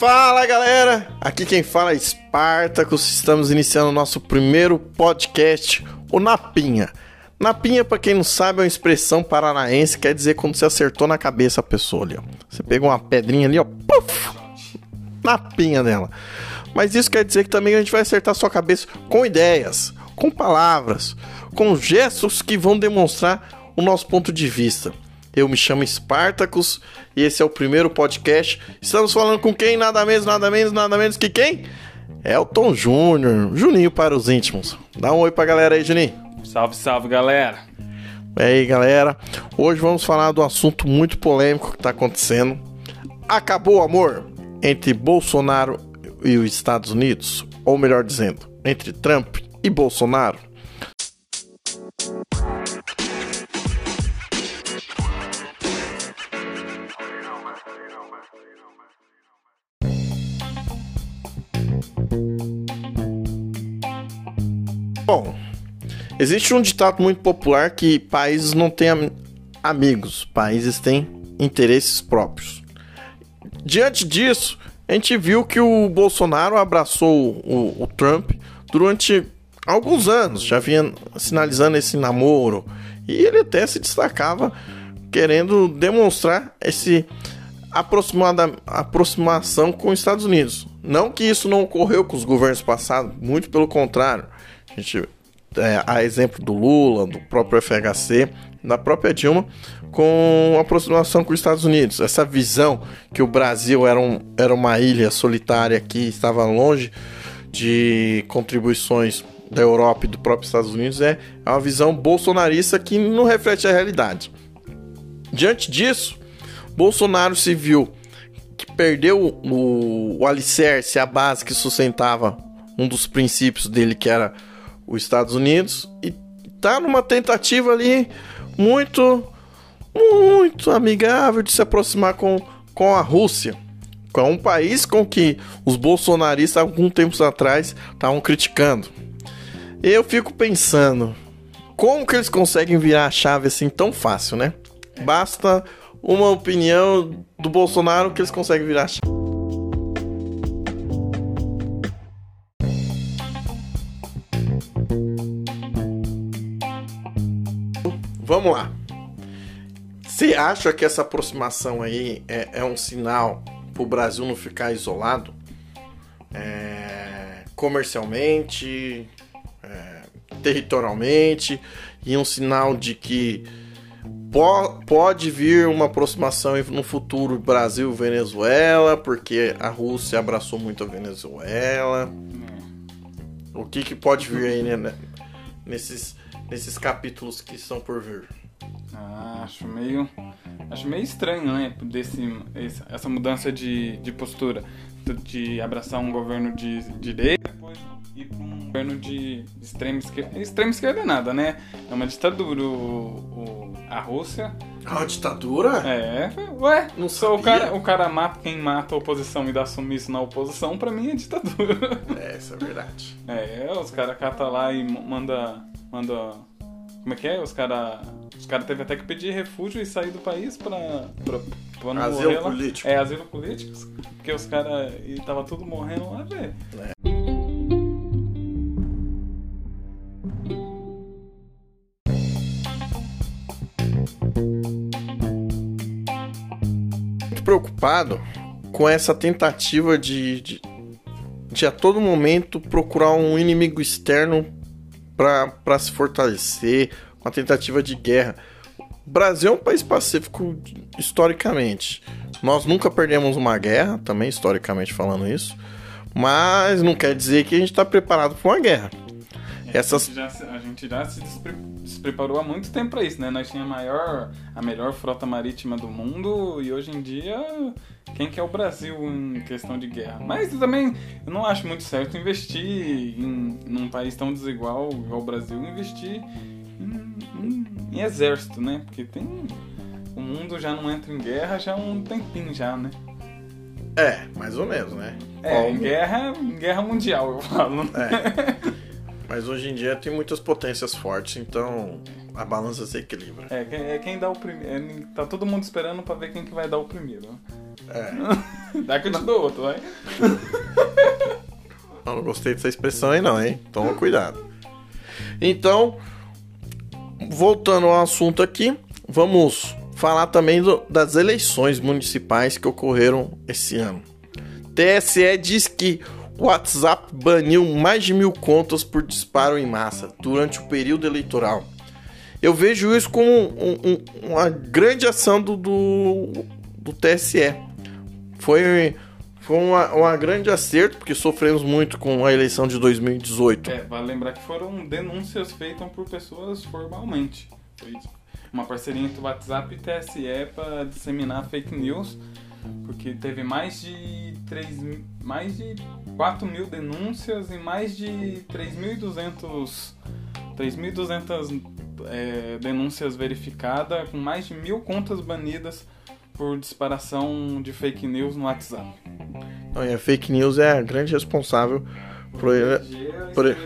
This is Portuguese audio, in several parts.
Fala galera, aqui quem fala é Espartacus. Estamos iniciando o nosso primeiro podcast, o Napinha. Napinha, pra quem não sabe, é uma expressão paranaense, quer dizer quando você acertou na cabeça a pessoa ali, ó. Você pegou uma pedrinha ali, ó, puf, na pinha dela. Mas isso quer dizer que também a gente vai acertar sua cabeça com ideias, com palavras, com gestos que vão demonstrar o nosso ponto de vista. Eu me chamo Spartacus e esse é o primeiro podcast. Estamos falando com quem? Nada menos, nada menos, nada menos que quem? Elton Júnior, Juninho para os íntimos. Dá um oi pra galera aí, Juninho. Salve, salve, galera. E aí, galera. Hoje vamos falar do assunto muito polêmico que está acontecendo. Acabou o amor entre Bolsonaro e os Estados Unidos? Ou melhor dizendo, entre Trump e Bolsonaro? Bom, existe um ditado muito popular que países não têm am amigos, países têm interesses próprios. Diante disso, a gente viu que o Bolsonaro abraçou o, o Trump durante alguns anos, já vinha sinalizando esse namoro, e ele até se destacava querendo demonstrar esse aproximada, aproximação com os Estados Unidos. Não que isso não ocorreu com os governos passados, muito pelo contrário. A gente é, a exemplo do Lula, do próprio FHC, da própria Dilma, com aproximação com os Estados Unidos. Essa visão que o Brasil era, um, era uma ilha solitária que estava longe de contribuições da Europa e do próprio Estados Unidos é uma visão bolsonarista que não reflete a realidade. Diante disso, Bolsonaro se viu que perdeu o, o alicerce, a base que sustentava um dos princípios dele, que era os Estados Unidos e tá numa tentativa ali muito, muito amigável de se aproximar com, com a Rússia. Com um país com que os bolsonaristas, algum tempos atrás, estavam criticando. Eu fico pensando, como que eles conseguem virar a chave assim tão fácil, né? Basta uma opinião do Bolsonaro que eles conseguem virar a chave. Vamos lá. Você acha que essa aproximação aí é, é um sinal para o Brasil não ficar isolado? É, comercialmente, é, territorialmente, e um sinal de que po pode vir uma aproximação no futuro Brasil-Venezuela, porque a Rússia abraçou muito a Venezuela. O que, que pode vir aí né, nesses nesses capítulos que estão por vir? Ah, acho meio. Acho meio estranho, né? Desse, essa mudança de, de postura. De abraçar um governo de, de direita depois ir para um governo de extrema esquerda. Extrema esquerda é nada, né? É uma ditadura. O, o a Rússia. É uma ditadura? É. Ué, não sou o cara, o cara mata quem mata a oposição e dá sumiço na oposição, pra mim é ditadura. É, isso é verdade. É, os caras catam lá e manda manda. Como é que é? Os caras. Os caras teve até que pedir refúgio e sair do país pra. pra, pra não asilo morrer político. Lá. É, asilo político. Porque os caras. E tava tudo morrendo lá, velho. É. Muito preocupado com essa tentativa de, de, de a todo momento procurar um inimigo externo para se fortalecer, uma tentativa de guerra. O Brasil é um país pacífico historicamente. Nós nunca perdemos uma guerra, também historicamente falando isso, mas não quer dizer que a gente está preparado para uma guerra. É, Essas... a, gente já, a gente já se despre, despreparou há muito tempo para isso, né? Nós tínhamos a maior, a melhor frota marítima do mundo e hoje em dia quem que é o Brasil em questão de guerra. Mas também eu não acho muito certo investir em num país tão desigual igual o Brasil, investir em, em, em exército, né? Porque tem o mundo já não entra em guerra já há um tempinho já, né? É, mais ou menos, né? É, em guerra, em guerra mundial, eu falo. É. Mas hoje em dia tem muitas potências fortes, então a balança se equilibra. É, é quem dá o primeiro. É, tá todo mundo esperando para ver quem que vai dar o primeiro. É. Dá que eu te dou outro, vai. Eu não gostei dessa expressão aí não, hein? Toma cuidado. Então, voltando ao assunto aqui, vamos falar também do, das eleições municipais que ocorreram esse ano. TSE diz que WhatsApp baniu mais de mil contas por disparo em massa durante o período eleitoral. Eu vejo isso como um, um, uma grande ação do, do, do TSE. Foi foi uma, uma, grande acerto, porque sofremos muito com a eleição de 2018. É, vale lembrar que foram denúncias feitas por pessoas formalmente. Foi uma parceria entre WhatsApp e TSE para disseminar fake news, porque teve mais de 3, mais de 4 mil denúncias e mais de 3.200 3.200 é, denúncias verificadas, com mais de mil contas banidas por disparação de fake news no WhatsApp. Não, e a fake news é a grande responsável por, eleger, por,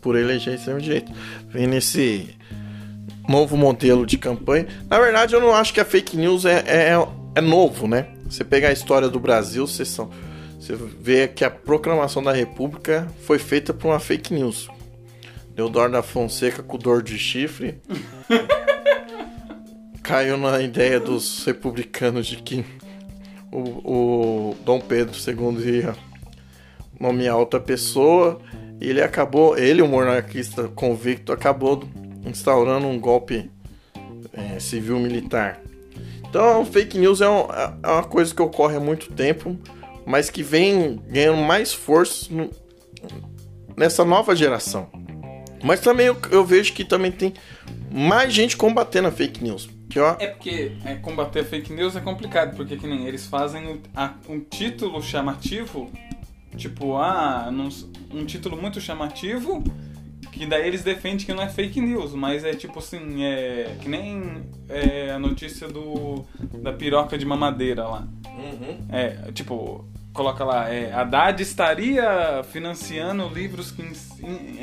por eleger extremo direito. Vem nesse novo modelo de campanha. Na verdade, eu não acho que a fake news é, é, é novo, né? Você pegar a história do Brasil, você, são, você vê que a proclamação da República foi feita por uma fake news. Deodoro da Fonseca com dor de chifre. caiu na ideia dos republicanos de que o, o Dom Pedro II ia nomear outra pessoa. E ele acabou, ele, o monarquista convicto, acabou instaurando um golpe é, civil-militar. Então, fake news é, um, é, uma coisa que ocorre há muito tempo, mas que vem ganhando mais força no, nessa nova geração. Mas também eu, eu, vejo que também tem mais gente combatendo a fake news. Que, ó... É porque é, combater fake news é complicado, porque que nem eles fazem um, a, um título chamativo, tipo, ah, um título muito chamativo, que daí eles defendem que não é fake news, mas é tipo assim, é que nem é, a notícia do da piroca de mamadeira lá. Uhum. É, tipo, coloca lá, é, Haddad estaria financiando livros que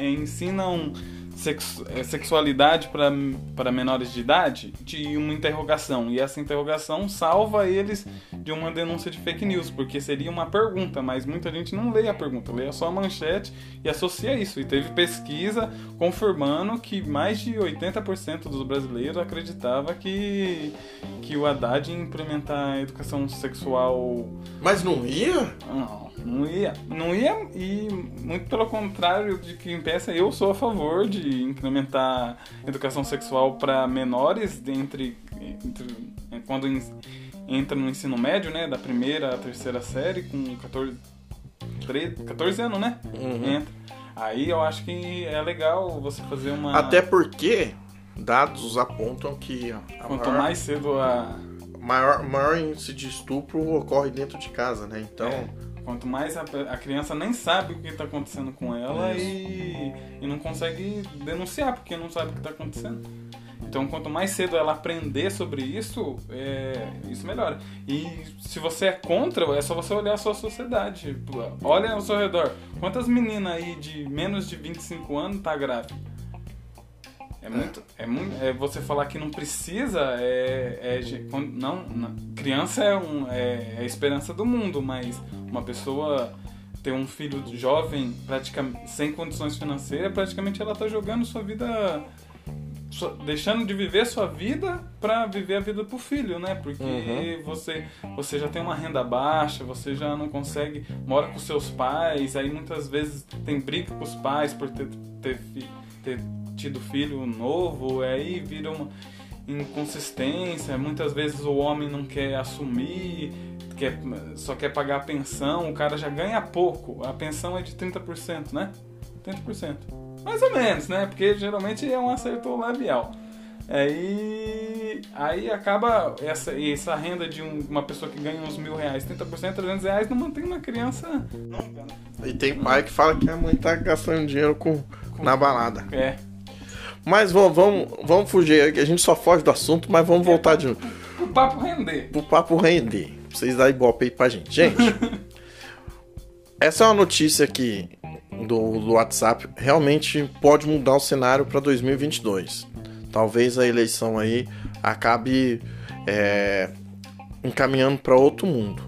ensinam sexu é, sexualidade para menores de idade de uma interrogação. E essa interrogação salva eles de uma denúncia de fake news, porque seria uma pergunta, mas muita gente não lê a pergunta, lê só a manchete e associa isso. E teve pesquisa confirmando que mais de 80% dos brasileiros acreditava que, que o Haddad ia implementar a educação sexual. Mas não ia? Não não ia. Não ia e muito pelo contrário de quem pensa, eu sou a favor de incrementar educação sexual para menores entre, entre quando entra no ensino médio, né, da primeira à terceira série com 14 13, 14 anos, né? Uhum. Entra. Aí eu acho que é legal você fazer uma Até porque dados apontam que quanto maior, mais cedo a maior maior índice de estupro ocorre dentro de casa, né? Então é Quanto mais a, a criança nem sabe o que está acontecendo com ela e, e não consegue denunciar porque não sabe o que está acontecendo. Então, quanto mais cedo ela aprender sobre isso, é, isso melhora. E se você é contra, é só você olhar a sua sociedade. Olha ao seu redor. Quantas meninas aí de menos de 25 anos tá grávida? É muito, é muito, é você falar que não precisa, é, é não, não, criança é, um, é, é a esperança do mundo, mas uma pessoa ter um filho jovem, praticamente sem condições financeiras, praticamente ela está jogando sua vida deixando de viver sua vida para viver a vida pro filho, né? Porque uhum. você você já tem uma renda baixa, você já não consegue mora com seus pais, aí muitas vezes tem briga com os pais por ter, ter, ter tido filho novo, aí vira uma inconsistência, muitas vezes o homem não quer assumir, quer, só quer pagar a pensão, o cara já ganha pouco, a pensão é de 30%, né? 30%. Mais ou menos, né? Porque geralmente é um acerto labial. Aí, aí acaba essa, essa renda de um, uma pessoa que ganha uns mil reais, 30%, 300 reais, não mantém uma criança nunca. Né? E tem pai que fala que a mãe tá gastando dinheiro com, com na balada. É. Mas vamos, vamos, vamos fugir, a gente só foge do assunto, mas vamos voltar de novo. Pro papo render. Pro papo render. Pra vocês darem ibope aí pra gente. Gente, essa é uma notícia aqui do, do WhatsApp. Realmente pode mudar o cenário para 2022. Talvez a eleição aí acabe é, encaminhando para outro mundo.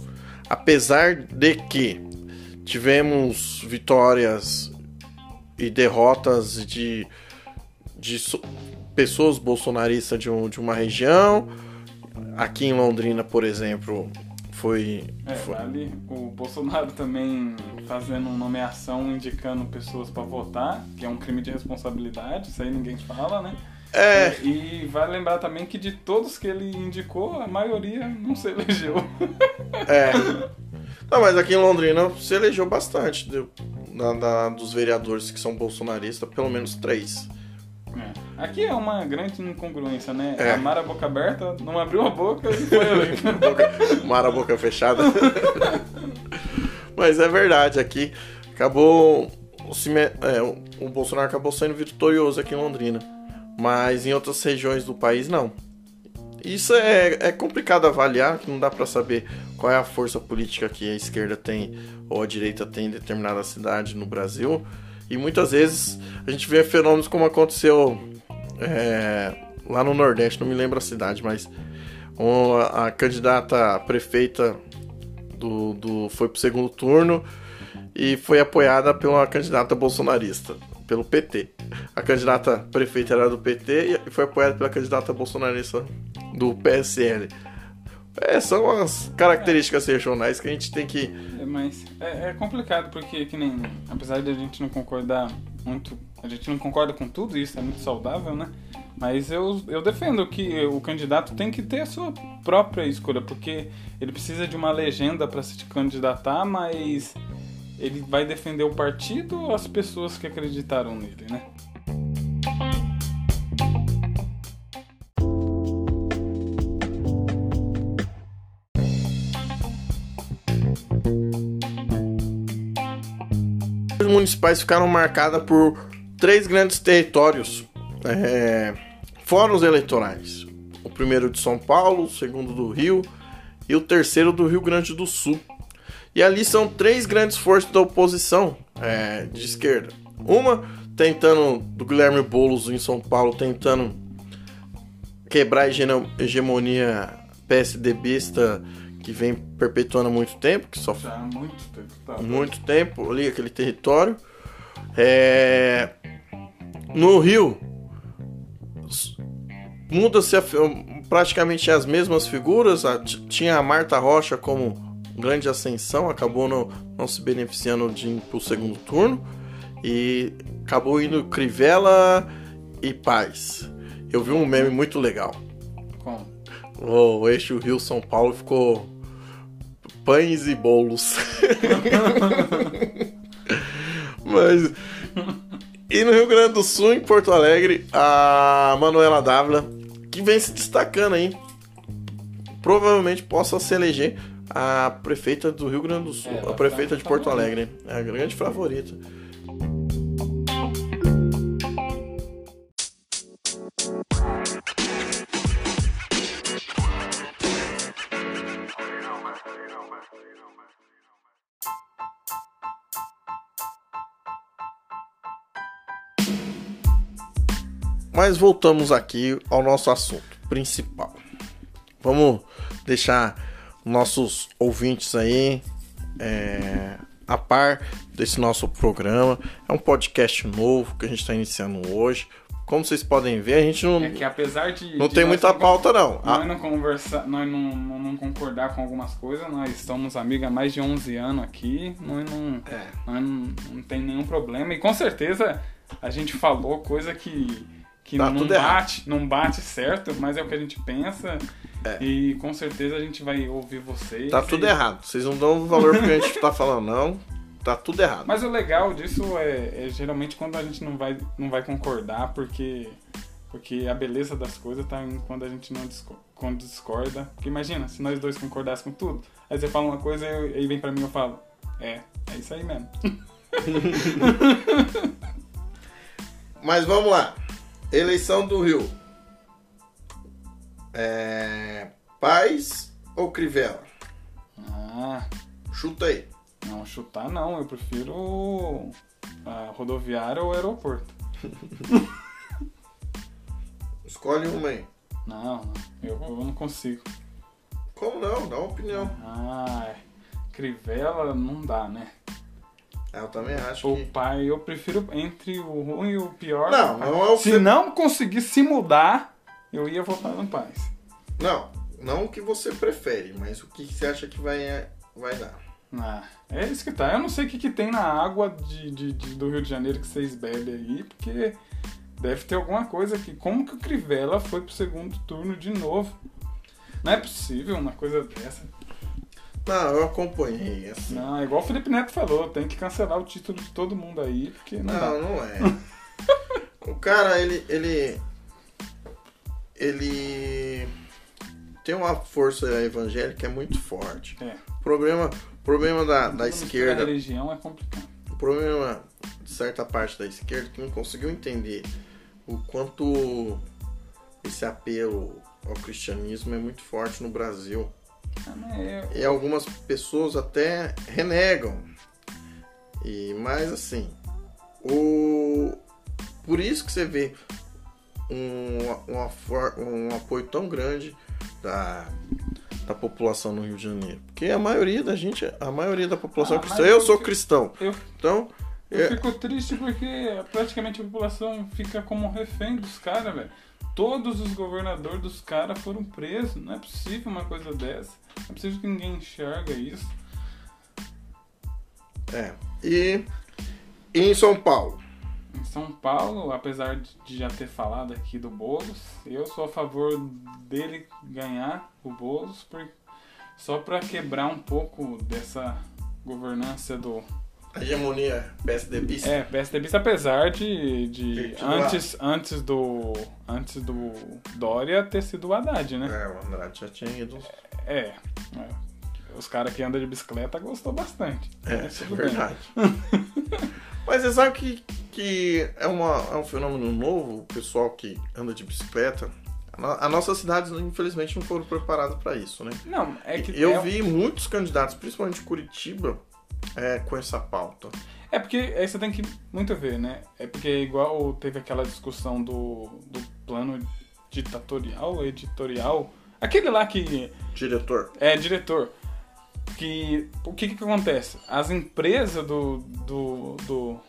Apesar de que tivemos vitórias e derrotas de, de so, pessoas bolsonaristas de, um, de uma região. Aqui em Londrina, por exemplo, foi. É, foi... ali o Bolsonaro também fazendo nomeação indicando pessoas para votar, que é um crime de responsabilidade, isso aí ninguém fala, né? É. E vai lembrar também que de todos que ele indicou, a maioria não se elegeu. É. Não, mas aqui em Londrina se elegeu bastante deu, dos vereadores que são bolsonaristas, pelo menos três. É. Aqui é uma grande incongruência, né? É. A Mara boca aberta não abriu a boca e foi eleito. Mara boca fechada. mas é verdade, aqui acabou. O, cime, é, o Bolsonaro acabou sendo vitorioso aqui em Londrina. Mas em outras regiões do país não. Isso é, é complicado avaliar, que não dá para saber qual é a força política que a esquerda tem ou a direita tem em determinada cidade no Brasil. E muitas vezes a gente vê fenômenos como aconteceu é, lá no Nordeste, não me lembro a cidade, mas a, candidata a prefeita do, do, foi pro segundo turno e foi apoiada pela candidata bolsonarista, pelo PT. A candidata prefeita era do PT e foi apoiada pela candidata bolsonarista do PSL. É, são as características regionais que a gente tem que. Mas é, é, complicado porque, que nem. Apesar de a gente não concordar muito. A gente não concorda com tudo, isso é muito saudável, né? Mas eu, eu defendo que o candidato tem que ter a sua própria escolha, porque ele precisa de uma legenda para se candidatar, mas ele vai defender o partido ou as pessoas que acreditaram nele, né? Municipais ficaram marcadas por três grandes territórios, é, fóruns eleitorais. O primeiro de São Paulo, o segundo do Rio e o terceiro do Rio Grande do Sul. E ali são três grandes forças da oposição é, de esquerda. Uma tentando, do Guilherme Boulos em São Paulo, tentando quebrar a hegemonia PSDBista que vem perpetuando há muito tempo, que só Já há muito tempo. Tá. muito tempo ali aquele território. É... No Rio muda-se praticamente as mesmas figuras. A, tinha a Marta Rocha como grande ascensão, acabou não, não se beneficiando de ir pro segundo turno e acabou indo Crivella e Paz. Eu vi um meme muito legal. Como? O eixo Rio São Paulo ficou pães e bolos. Mas e no Rio Grande do Sul, em Porto Alegre, a Manuela Dávila, que vem se destacando aí, provavelmente possa se eleger a prefeita do Rio Grande do Sul, É, a ela prefeita tá de Porto. Alegre. É a grande favorita. Mas voltamos aqui ao nosso assunto principal. Vamos deixar nossos ouvintes aí é, a par desse nosso programa. É um podcast novo que a gente está iniciando hoje. Como vocês podem ver, a gente não, É que apesar de. não de tem nós muita pauta, não. Nós Ah, não conversar, nós não, não, não concordar com algumas coisas, nós somos amigos há mais de 11 anos aqui, nós não, É. nós não, não tem nenhum problema. E com certeza a gente falou coisa que, que Tá não, bate, não bate certo, mas é o que a gente pensa. É. E com certeza a gente vai ouvir vocês. tá e- tudo errado. Vocês não dão valor porque a gente tá falando, não. Tá tudo errado. Mas o legal disso é, é geralmente quando a gente não vai, não vai concordar, porque, porque a beleza das coisas tá em quando a gente não disco- quando discorda. Porque imagina, se nós dois concordássemos com tudo, aí você fala uma coisa e aí vem pra mim e eu falo, é, é isso aí mesmo. Mas vamos lá. Eleição do Rio. É... Paz ou Crivella? Ah, Chuta aí. não, chutar não, eu prefiro a rodoviária ou aeroporto. Escolhe uma aí. Não, não, eu, eu não consigo. Como não? Dá uma opinião. Ah, Crivella não dá, né? É, eu também acho O que. pai, eu prefiro entre o ruim e o pior. Não, pai. não é o Se que- não conseguir se mudar, eu ia votar no Paz. Não, não o que você prefere, mas o que você acha que vai, vai dar. Ah, é isso que tá. Eu não sei o que, que tem na água de, de- de- do Rio de Janeiro que vocês bebem aí, porque deve ter alguma coisa que. Como que o Crivella foi pro segundo turno de novo? Não é possível uma coisa dessa. Não, eu acompanhei, assim. Não, é igual o Felipe Neto falou, tem que cancelar o título de todo mundo aí, porque não, dá. Não, não é. o cara, ele. ele. Ele tem uma força evangélica é muito forte. É. O problema, o problema da, da A esquerda, religião é complicado. o problema de certa parte da esquerda que não conseguiu entender o quanto esse apelo ao cristianismo é muito forte no Brasil. E algumas pessoas até renegam. E mas assim, o por isso que você vê um, for- um apoio tão grande da, da população no Rio de Janeiro. Porque a maioria da gente, a maioria da população Ah, é cristã. mas Eu sou eu- cristão. Eu, Então, eu é- fico triste porque praticamente a população fica como refém dos caras, velho. Todos os governadores dos caras foram presos. Não é possível uma coisa dessa. Não é possível que ninguém enxerga isso. é. E, em São Paulo, Em São Paulo, apesar de já ter falado aqui do Boulos, eu sou a favor dele ganhar o Boulos por, só para quebrar um pouco dessa governança do a hegemonia PSDB. É, PSDB, apesar de, de antes, antes do antes do Dória ter sido o Haddad, né? É, o Andrade já tinha ido. É. é. Os caras que andam de bicicleta gostou bastante. É, isso é verdade. Mas você sabe que, que é, uma, é um fenômeno novo, o pessoal que anda de bicicleta. A, no- a nossa cidade, infelizmente, não foram preparadas para isso, né? Não, é que Eu é, vi muitos candidatos, principalmente de Curitiba, é, com essa pauta. É porque aí você tem que muito ver, né? É porque igual teve aquela discussão do, do plano ditatorial, editorial, aquele lá que Diretor, é diretor. Que o que que acontece? As empresas do, do, do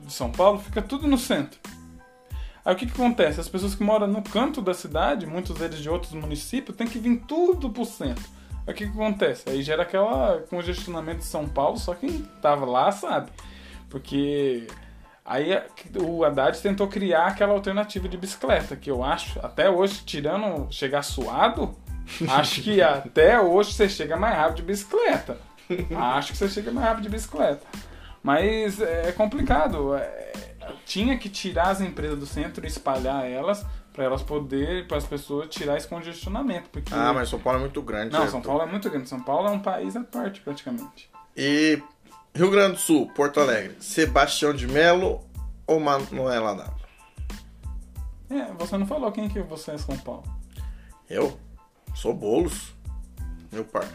de São Paulo fica tudo no centro. Aí o que que acontece? As pessoas que moram no canto da cidade, muitos deles de outros municípios, tem que vir tudo pro centro. Aí o que que acontece? Aí gera aquela congestionamento de São Paulo, só quem tava lá sabe. Porque aí o Haddad tentou criar aquela alternativa de bicicleta, que eu acho, até hoje, tirando chegar suado, Acho que até hoje você chega mais rápido de bicicleta. Acho que você chega mais rápido de bicicleta. Mas é complicado. É, tinha que tirar as empresas do centro e espalhar elas para elas poderem, para as pessoas tirar esse congestionamento. Porque... Ah, mas São Paulo é muito grande. Não, certo? São Paulo é muito grande. São Paulo é um país à parte, praticamente. E Rio Grande do Sul, Porto Alegre, Sebastião de Melo ou Manuela Dávila? É, você não falou quem que você é São Paulo. Eu sou bolos. Meu pai.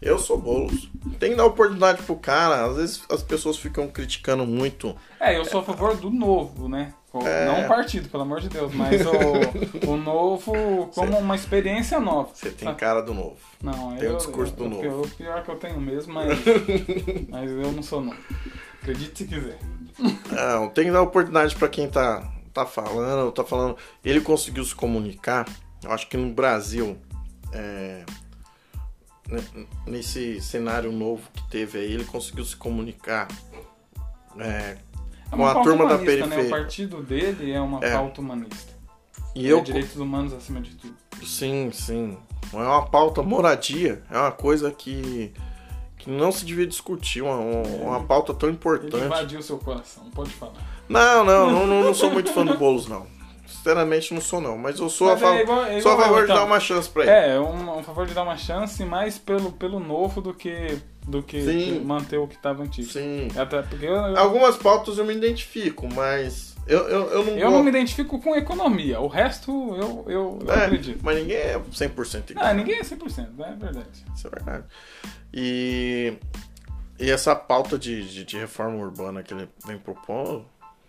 Eu sou bolos. Tem que dar oportunidade pro cara. Às vezes as pessoas ficam criticando muito. É, eu sou a favor do novo, né? O- É. Não o partido, pelo amor de Deus, mas o, o novo como uma experiência nova. Você tem cara do novo. Não, Tem o eu, discurso do eu, novo. O pior que eu tenho mesmo, mas, mas eu não sou novo. Acredite se quiser. Não, tem que dar oportunidade pra quem tá, tá falando, tá falando. Ele conseguiu se comunicar. Eu acho que no Brasil, é, ne- nesse cenário novo que teve aí, ele conseguiu se comunicar É com uma a turma da humanista, Né? O periferia. partido dele é uma É. pauta humanista. E É eu, direitos humanos acima de tudo. sim, sim. Não é uma pauta moradia, é uma coisa que, que não se devia discutir, uma, uma pauta tão Ele importante. invadiu seu coração, pode falar. Não, não, não, não, não sou muito fã do Boulos, não. Sinceramente, não sou, não. Mas eu sou Mas a, é igual- é sou a favor de então. dar uma chance pra ele. É, um, um favor de dar uma chance mais pelo, pelo novo do que, do que Sim. manter o que estava antigo. Sim. Até porque eu, eu, Algumas pautas eu me identifico, mas eu, eu, eu não eu não gosto. me identifico com economia. O resto eu, eu, eu É, acredito. mas ninguém é 100% igual. Ah, ninguém é 100%, é verdade. Isso é verdade. E, e essa pauta de, de, de reforma urbana que ele vem propondo,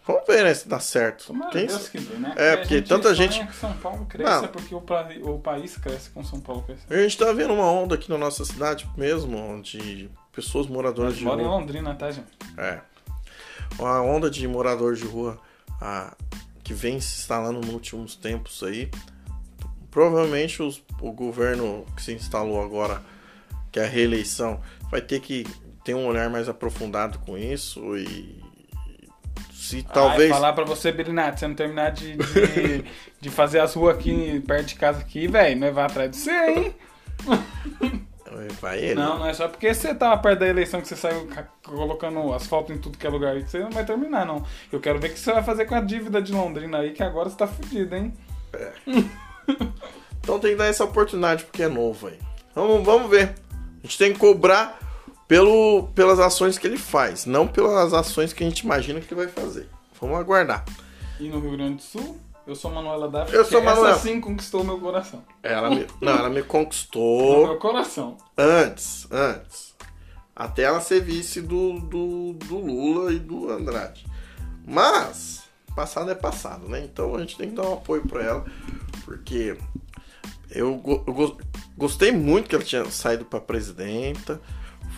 Vamos ver né, se dá certo. Tomara Quem Deus que né? É, a porque gente tanta gente- que São Paulo cresça porque o, pra- o país cresce com São Paulo crescendo. A gente tá vendo uma onda aqui na nossa cidade mesmo, de pessoas moradoras de Mora em rua. Londrina, tá, gente? É. Uma onda de moradores de rua ah, que vem se instalando nos últimos tempos aí. Provavelmente os- o governo que se instalou agora, que é a reeleição, vai ter que ter um olhar mais aprofundado com isso e se talvez falar pra você, Brilinato, você não terminar de, de, de fazer as ruas aqui perto de casa aqui, velho, nós vai atrás de você, hein? vai ele. Não, não é só porque você tava perto da eleição que você saiu ca- colocando asfalto em tudo que é lugar aí que você não vai terminar, não. Eu quero ver o que você vai fazer com a dívida de Londrina aí, que agora você tá fudido, hein? Então tem que dar essa oportunidade porque é novo aí. Vamos, vamos ver. A gente tem que cobrar pelo, pelas ações que ele faz, não pelas ações que a gente imagina que ele vai fazer. Vamos aguardar. E no Rio Grande do Sul, eu sou Manuela Dávila, Eu sou Manuela. essa sim conquistou meu coração. Ela me, não, ela me conquistou meu coração. antes, antes. Até ela ser vice do, do, do Lula e do Andrade. Mas, passado é passado, né? Então a gente tem que dar um apoio pra ela, porque eu, eu go- gostei muito que ela tinha saído pra presidenta,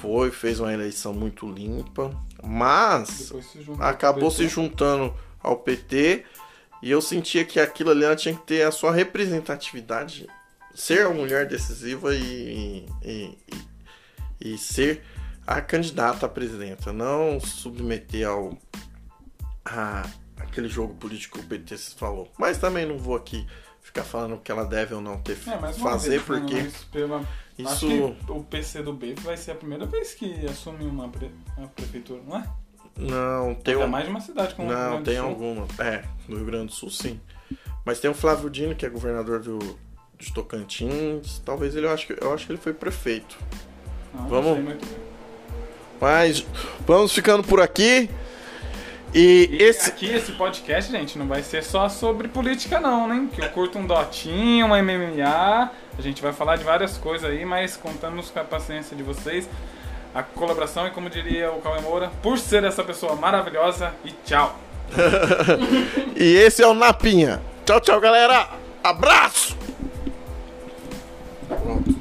foi, fez uma eleição muito limpa, mas se acabou se juntando ao PT e eu sentia que aquilo ali ela tinha que ter a sua representatividade, ser a mulher decisiva e, e, e, e ser a candidata a presidenta, não submeter ao a, aquele jogo político que o PT se falou. Mas também não vou aqui ficar falando o que ela deve ou não ter É, mas uma fazer, vez, porque né, mas pela- Acho isso que o PCdoB vai ser a primeira vez que assume uma, pre- uma prefeitura, não é? não tem Ainda um, mais de uma cidade como Não, do tem Sul. alguma. É, no Rio Grande do Sul sim. Mas tem o Flávio Dino, que é governador do, de Tocantins. Talvez ele, eu acho, que, eu acho que ele foi prefeito. Não, não Vamos? sei muito bem. Mas vamos ficando por aqui. E, e esse... aqui esse podcast, gente, não vai ser só sobre política não, né? Que eu curto um dotinho, uma MMA, a gente vai falar de várias coisas aí, mas contamos com a paciência de vocês, a colaboração e como diria o Cauê Moura, por ser essa pessoa maravilhosa e tchau. e esse é o Napinha. Tchau, tchau, galera. Abraço. Pronto.